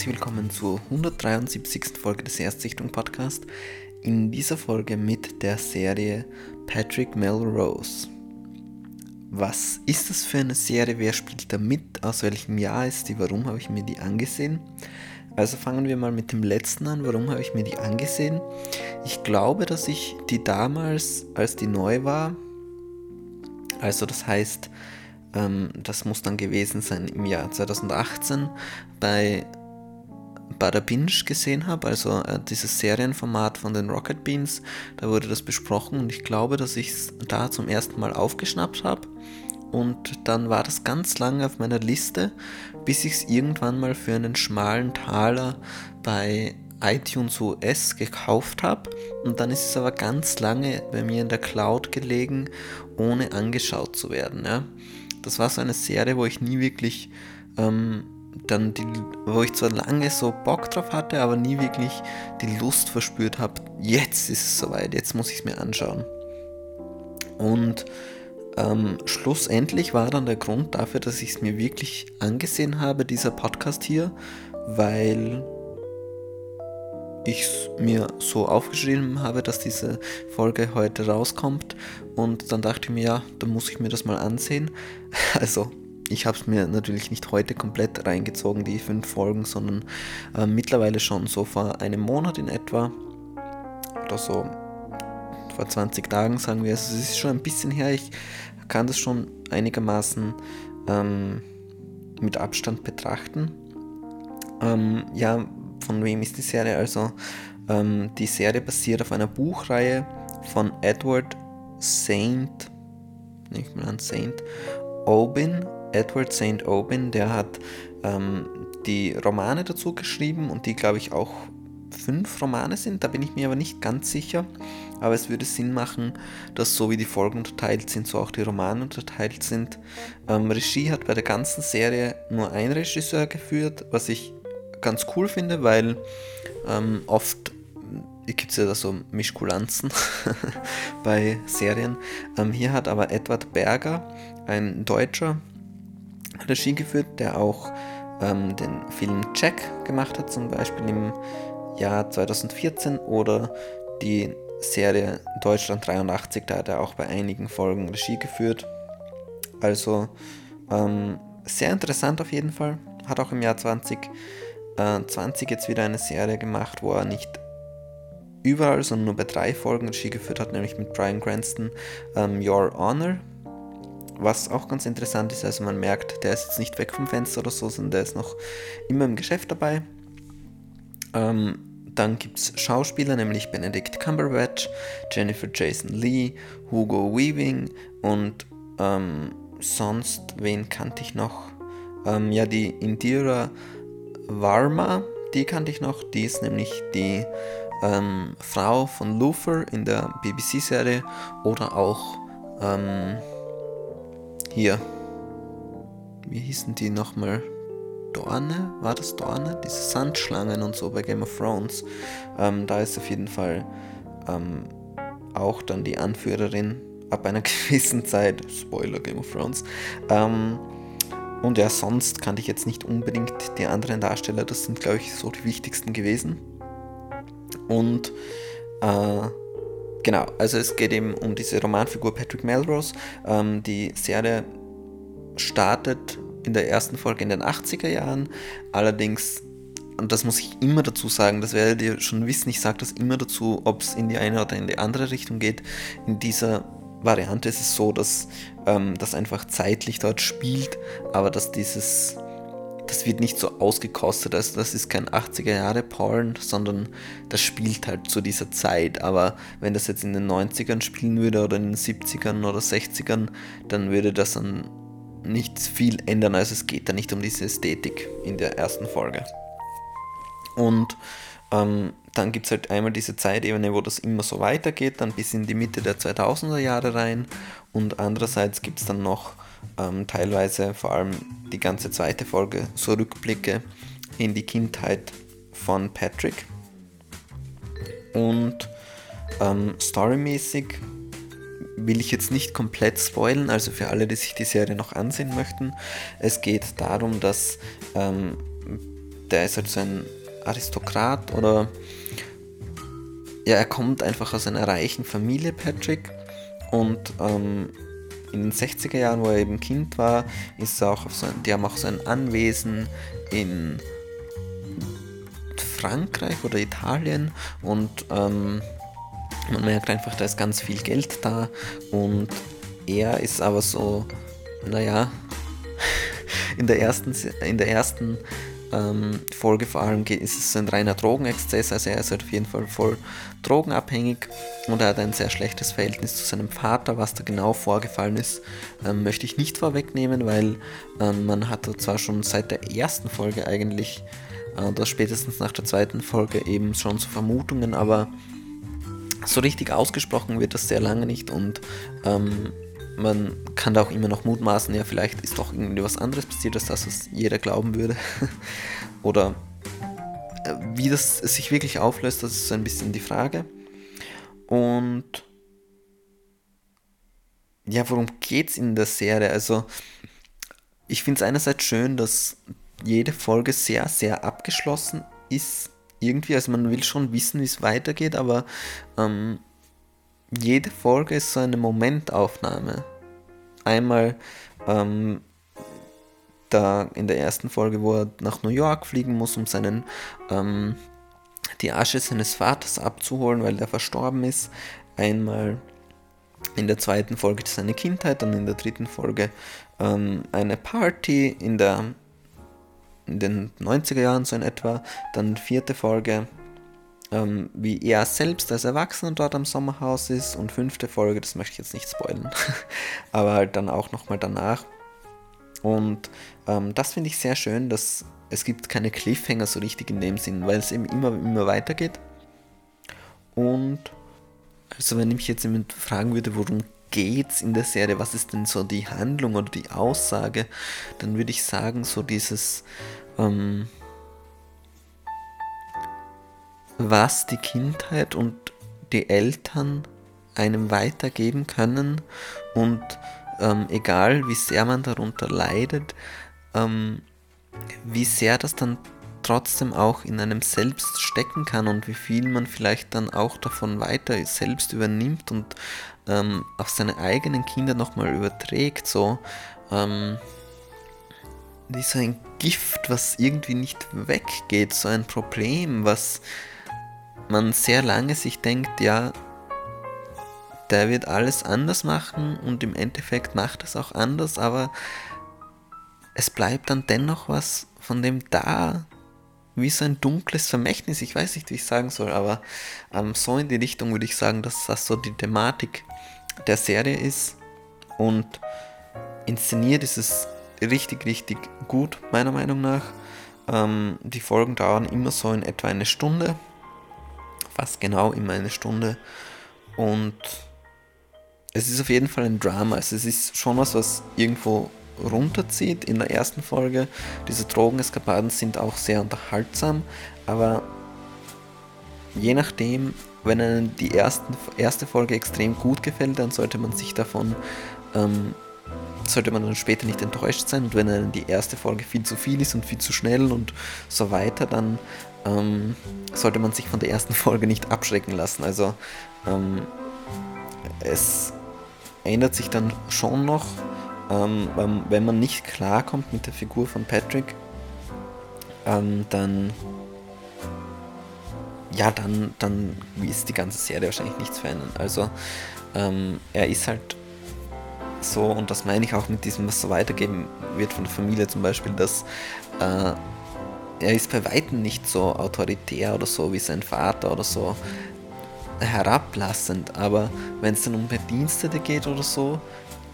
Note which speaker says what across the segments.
Speaker 1: herzlich willkommen zur 173. Folge des Erstsichtung Podcast. In dieser Folge mit der Serie Patrick Melrose. Was ist das für eine Serie? Wer spielt da mit? Aus welchem Jahr ist die? Warum habe ich mir die angesehen? Also fangen wir mal mit dem letzten an. Warum habe ich mir die angesehen? Ich glaube, dass ich die damals, als die neu war, also das heißt, ähm, das muss dann gewesen sein im Jahr 2018 bei Bada Binge gesehen habe, also äh, dieses Serienformat von den Rocket Beans, da wurde das besprochen und ich glaube, dass ich es da zum ersten Mal aufgeschnappt habe und dann war das ganz lange auf meiner Liste, bis ich es irgendwann mal für einen schmalen Taler bei iTunes US gekauft habe und dann ist es aber ganz lange bei mir in der Cloud gelegen, ohne angeschaut zu werden. Ja. Das war so eine Serie, wo ich nie wirklich ähm, dann die, wo ich zwar lange so Bock drauf hatte, aber nie wirklich die Lust verspürt habe, jetzt ist es soweit, jetzt muss ich es mir anschauen. Und ähm, schlussendlich war dann der Grund dafür, dass ich es mir wirklich angesehen habe, dieser Podcast hier, weil ich es mir so aufgeschrieben habe, dass diese Folge heute rauskommt und dann dachte ich mir, ja, dann muss ich mir das mal ansehen. Also ich habe es mir natürlich nicht heute komplett reingezogen, die fünf Folgen, sondern äh, mittlerweile schon so vor einem Monat in etwa oder so vor 20 Tagen sagen wir. Also es ist schon ein bisschen her, ich kann das schon einigermaßen ähm, mit Abstand betrachten. Ähm, ja, von wem ist die Serie? Also ähm, die Serie basiert auf einer Buchreihe von Edward Saint, nicht mehr an Saint Aubin. Edward Saint Aubin, der hat ähm, die Romane dazu geschrieben und die glaube ich auch fünf Romane sind, da bin ich mir aber nicht ganz sicher. Aber es würde Sinn machen, dass so wie die Folgen unterteilt sind, so auch die Romane unterteilt sind. Ähm, Regie hat bei der ganzen Serie nur ein Regisseur geführt, was ich ganz cool finde, weil ähm, oft gibt es ja da so Mischkulanzen bei Serien. Ähm, hier hat aber Edward Berger, ein Deutscher, Regie geführt, der auch ähm, den Film Jack gemacht hat, zum Beispiel im Jahr 2014 oder die Serie Deutschland 83, da hat er auch bei einigen Folgen Regie geführt. Also ähm, sehr interessant auf jeden Fall. Hat auch im Jahr 2020 äh, jetzt wieder eine Serie gemacht, wo er nicht überall, sondern nur bei drei Folgen Regie geführt hat, nämlich mit Brian Cranston ähm, Your Honor. Was auch ganz interessant ist, also man merkt, der ist jetzt nicht weg vom Fenster oder so, sondern der ist noch immer im Geschäft dabei. Ähm, dann gibt es Schauspieler, nämlich Benedict Cumberbatch, Jennifer Jason Lee, Hugo Weaving und ähm, sonst, wen kannte ich noch? Ähm, ja, die Indira Varma, die kannte ich noch. Die ist nämlich die ähm, Frau von Luther in der BBC-Serie oder auch ähm, hier, wie hießen die nochmal? Dorne, war das Dorne? Diese Sandschlangen und so bei Game of Thrones. Ähm, da ist auf jeden Fall ähm, auch dann die Anführerin ab einer gewissen Zeit. Spoiler Game of Thrones. Ähm, und ja, sonst kannte ich jetzt nicht unbedingt die anderen Darsteller. Das sind, glaube ich, so die wichtigsten gewesen. Und äh, genau, also es geht eben um diese Romanfigur Patrick Melrose. Ähm, die Serie startet in der ersten Folge in den 80er Jahren. Allerdings, und das muss ich immer dazu sagen, das werdet ihr schon wissen, ich sage das immer dazu, ob es in die eine oder in die andere Richtung geht. In dieser Variante ist es so, dass ähm, das einfach zeitlich dort spielt, aber dass dieses, das wird nicht so ausgekostet, also das ist kein 80er Jahre Porn, sondern das spielt halt zu dieser Zeit. Aber wenn das jetzt in den 90ern spielen würde oder in den 70ern oder 60ern, dann würde das dann nicht viel ändern. Also es geht da nicht um diese Ästhetik in der ersten Folge. Und ähm, dann gibt es halt einmal diese Zeitebene, wo das immer so weitergeht, dann bis in die Mitte der 2000er Jahre rein. Und andererseits gibt es dann noch ähm, teilweise, vor allem die ganze zweite Folge, so Rückblicke in die Kindheit von Patrick. Und ähm, storymäßig will ich jetzt nicht komplett spoilen, also für alle, die sich die Serie noch ansehen möchten. Es geht darum, dass ähm, der ist halt so ein Aristokrat oder ja, er kommt einfach aus einer reichen Familie, Patrick. Und ähm, in den 60er Jahren, wo er eben Kind war, ist er auch so ein, die haben auch so ein Anwesen in Frankreich oder Italien und ähm, man merkt einfach, da ist ganz viel Geld da und er ist aber so, naja, in der ersten, in der ersten ähm, Folge vor allem ist es ein reiner Drogenexzess, also er ist halt auf jeden Fall voll drogenabhängig und er hat ein sehr schlechtes Verhältnis zu seinem Vater. Was da genau vorgefallen ist, ähm, möchte ich nicht vorwegnehmen, weil ähm, man hatte zwar schon seit der ersten Folge eigentlich, äh, oder spätestens nach der zweiten Folge eben schon so Vermutungen, aber so richtig ausgesprochen wird das sehr lange nicht und ähm, man kann da auch immer noch mutmaßen, ja, vielleicht ist doch irgendwie was anderes passiert, als das, was jeder glauben würde. Oder äh, wie das sich wirklich auflöst, das ist so ein bisschen die Frage. Und ja, worum geht es in der Serie? Also, ich finde es einerseits schön, dass jede Folge sehr, sehr abgeschlossen ist. Irgendwie, also man will schon wissen, wie es weitergeht, aber ähm, jede Folge ist so eine Momentaufnahme. Einmal ähm, da in der ersten Folge, wo er nach New York fliegen muss, um seinen ähm, die Asche seines Vaters abzuholen, weil der verstorben ist. Einmal in der zweiten Folge seine Kindheit, dann in der dritten Folge ähm, eine Party in der in den 90er Jahren so in etwa, dann vierte Folge ähm, wie er selbst als Erwachsener dort am Sommerhaus ist und fünfte Folge, das möchte ich jetzt nicht spoilern, aber halt dann auch nochmal danach. Und ähm, das finde ich sehr schön, dass es gibt keine Cliffhanger so richtig in dem Sinn, weil es eben immer, immer weitergeht. Und also wenn ich mich jetzt jemand fragen würde, worum geht's in der Serie, was ist denn so die Handlung oder die Aussage, dann würde ich sagen, so dieses ähm, was die Kindheit und die Eltern einem weitergeben können. Und ähm, egal wie sehr man darunter leidet, ähm, wie sehr das dann trotzdem auch in einem selbst stecken kann und wie viel man vielleicht dann auch davon weiter selbst übernimmt und ähm, auf seine eigenen Kinder nochmal überträgt, so ähm, so ein Gift, was irgendwie nicht weggeht, so ein Problem, was man sehr lange sich denkt, ja, der wird alles anders machen und im Endeffekt macht es auch anders, aber es bleibt dann dennoch was von dem da, wie so ein dunkles Vermächtnis. Ich weiß nicht, wie ich sagen soll, aber ähm, so in die Richtung würde ich sagen, dass das so die Thematik der Serie ist und inszeniert ist es richtig, richtig gut, meiner Meinung nach. Ähm, die Folgen dauern immer so in etwa eine Stunde fast genau immer eine Stunde. Und es ist auf jeden Fall ein Drama. Also es ist schon was, was irgendwo runterzieht in der ersten Folge. Diese Drogeneskapaden sind auch sehr unterhaltsam, aber je nachdem, wenn einem die ersten, erste Folge extrem gut gefällt, dann sollte man sich davon, ähm, sollte man dann später nicht enttäuscht sein. Und wenn einem die erste Folge viel zu viel ist und viel zu schnell und so weiter, dann ähm, sollte man sich von der ersten Folge nicht abschrecken lassen. Also ähm, es ändert sich dann schon noch, ähm, wenn man nicht klarkommt mit der Figur von Patrick, ähm, dann ja, dann, dann ist die ganze Serie wahrscheinlich nichts verändern. Also ähm, er ist halt so, und das meine ich auch mit diesem, was so weitergeben wird von der Familie zum Beispiel, dass äh, er ist bei weitem nicht so autoritär oder so wie sein Vater oder so herablassend, aber wenn es dann um Bedienstete geht oder so,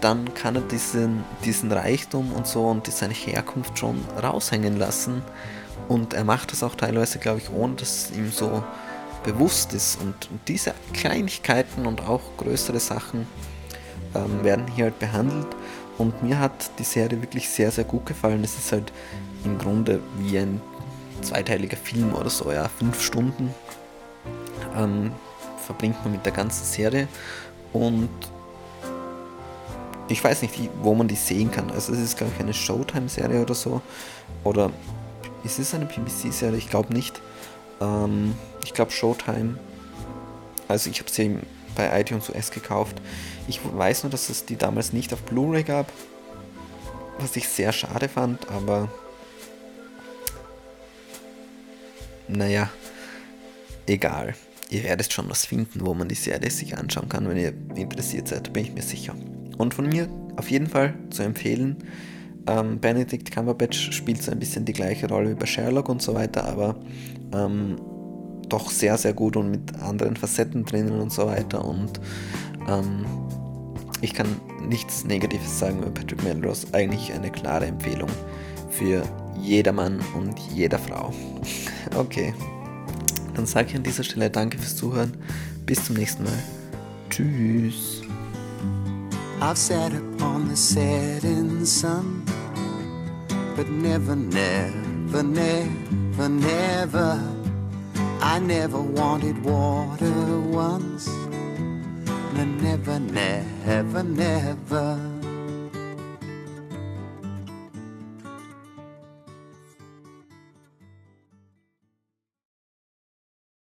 Speaker 1: dann kann er diesen, diesen Reichtum und so und seine Herkunft schon raushängen lassen. Und er macht das auch teilweise, glaube ich, ohne dass es ihm so bewusst ist. Und diese Kleinigkeiten und auch größere Sachen ähm, werden hier halt behandelt. Und mir hat die Serie wirklich sehr, sehr gut gefallen. Es ist halt im Grunde wie ein zweiteiliger Film oder so, ja, fünf Stunden ähm, verbringt man mit der ganzen Serie und ich weiß nicht, wo man die sehen kann. Also es ist, glaube ich, eine Showtime-Serie oder so. Oder ist es eine BBC-Serie? Ich glaube nicht. Ähm, ich glaube Showtime. Also ich habe sie bei iTunes US gekauft. Ich weiß nur, dass es die damals nicht auf Blu-ray gab. Was ich sehr schade fand, aber naja, egal. Ihr werdet schon was finden, wo man die Serie sich anschauen kann, wenn ihr interessiert seid, bin ich mir sicher. Und von mir auf jeden Fall zu empfehlen. Ähm, Benedict Cumberbatch spielt so ein bisschen die gleiche Rolle wie bei Sherlock und so weiter, aber ähm, doch sehr, sehr gut und mit anderen Facetten drinnen und so weiter. Und ähm, ich kann nichts Negatives sagen über Patrick Melrose. Eigentlich eine klare Empfehlung für jedermann und jeder Frau. okay, dann sage ich an dieser Stelle Danke fürs Zuhören. Bis zum nächsten Mal. Tschüss. I've sat upon the setting sun, but never, never, never, never. I never wanted water once. No, never, never, never.